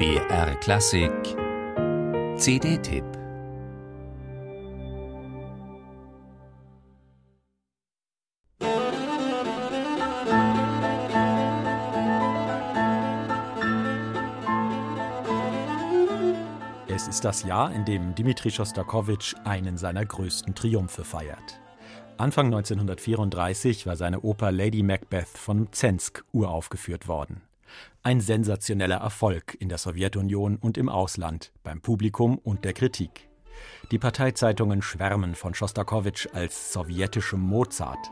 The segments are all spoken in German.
BR Klassik CD-Tipp Es ist das Jahr, in dem Dmitri Schostakowitsch einen seiner größten Triumphe feiert. Anfang 1934 war seine Oper Lady Macbeth von Zensk uraufgeführt worden. Ein sensationeller Erfolg in der Sowjetunion und im Ausland, beim Publikum und der Kritik. Die Parteizeitungen schwärmen von Schostakowitsch als sowjetischem Mozart.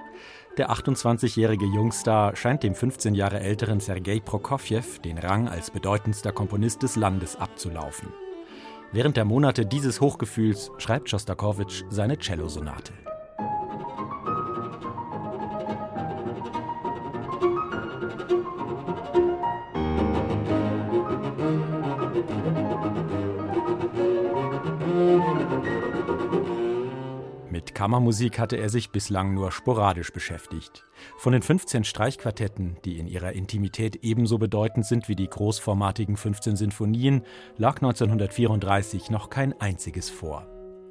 Der 28-jährige Jungstar scheint dem 15 Jahre älteren Sergei Prokofjew den Rang als bedeutendster Komponist des Landes abzulaufen. Während der Monate dieses Hochgefühls schreibt Schostakowitsch seine Cellosonate. Mit Kammermusik hatte er sich bislang nur sporadisch beschäftigt. Von den 15 Streichquartetten, die in ihrer Intimität ebenso bedeutend sind wie die großformatigen 15 Sinfonien, lag 1934 noch kein einziges vor.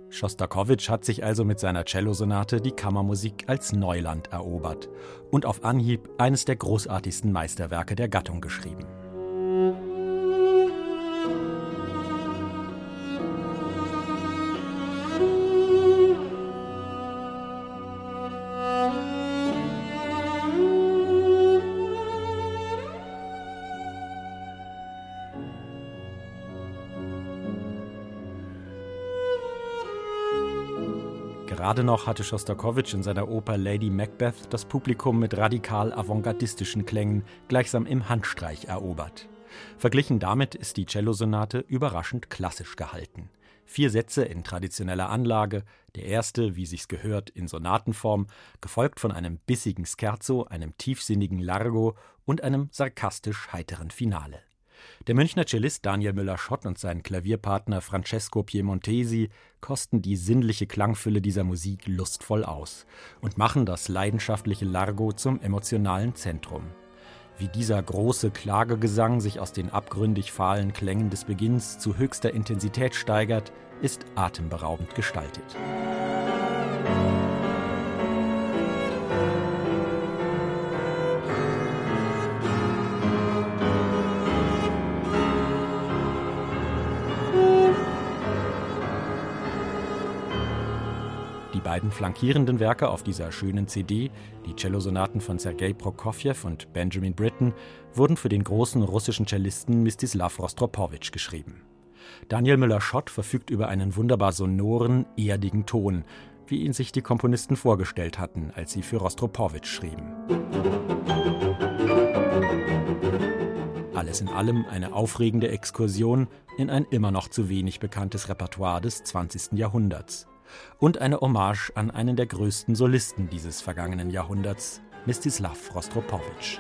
Schostakowitsch hat sich also mit seiner Cellosonate die Kammermusik als Neuland erobert und auf Anhieb eines der großartigsten Meisterwerke der Gattung geschrieben. Gerade noch hatte Schostakowitsch in seiner Oper Lady Macbeth das Publikum mit radikal avantgardistischen Klängen gleichsam im Handstreich erobert. Verglichen damit ist die Cellosonate überraschend klassisch gehalten. Vier Sätze in traditioneller Anlage, der erste, wie sich's gehört, in Sonatenform, gefolgt von einem bissigen Scherzo, einem tiefsinnigen Largo und einem sarkastisch heiteren Finale. Der Münchner Cellist Daniel Müller-Schott und sein Klavierpartner Francesco Piemontesi kosten die sinnliche Klangfülle dieser Musik lustvoll aus und machen das leidenschaftliche Largo zum emotionalen Zentrum. Wie dieser große Klagegesang sich aus den abgründig fahlen Klängen des Beginns zu höchster Intensität steigert, ist atemberaubend gestaltet. Die beiden flankierenden Werke auf dieser schönen CD, die Cellosonaten von Sergei Prokofjew und Benjamin Britten, wurden für den großen russischen Cellisten Mstislav Rostropowitsch geschrieben. Daniel Müller-Schott verfügt über einen wunderbar sonoren, erdigen Ton, wie ihn sich die Komponisten vorgestellt hatten, als sie für Rostropowitsch schrieben. Alles in allem eine aufregende Exkursion in ein immer noch zu wenig bekanntes Repertoire des 20. Jahrhunderts und eine Hommage an einen der größten Solisten dieses vergangenen Jahrhunderts, Mstislav Rostropowitsch.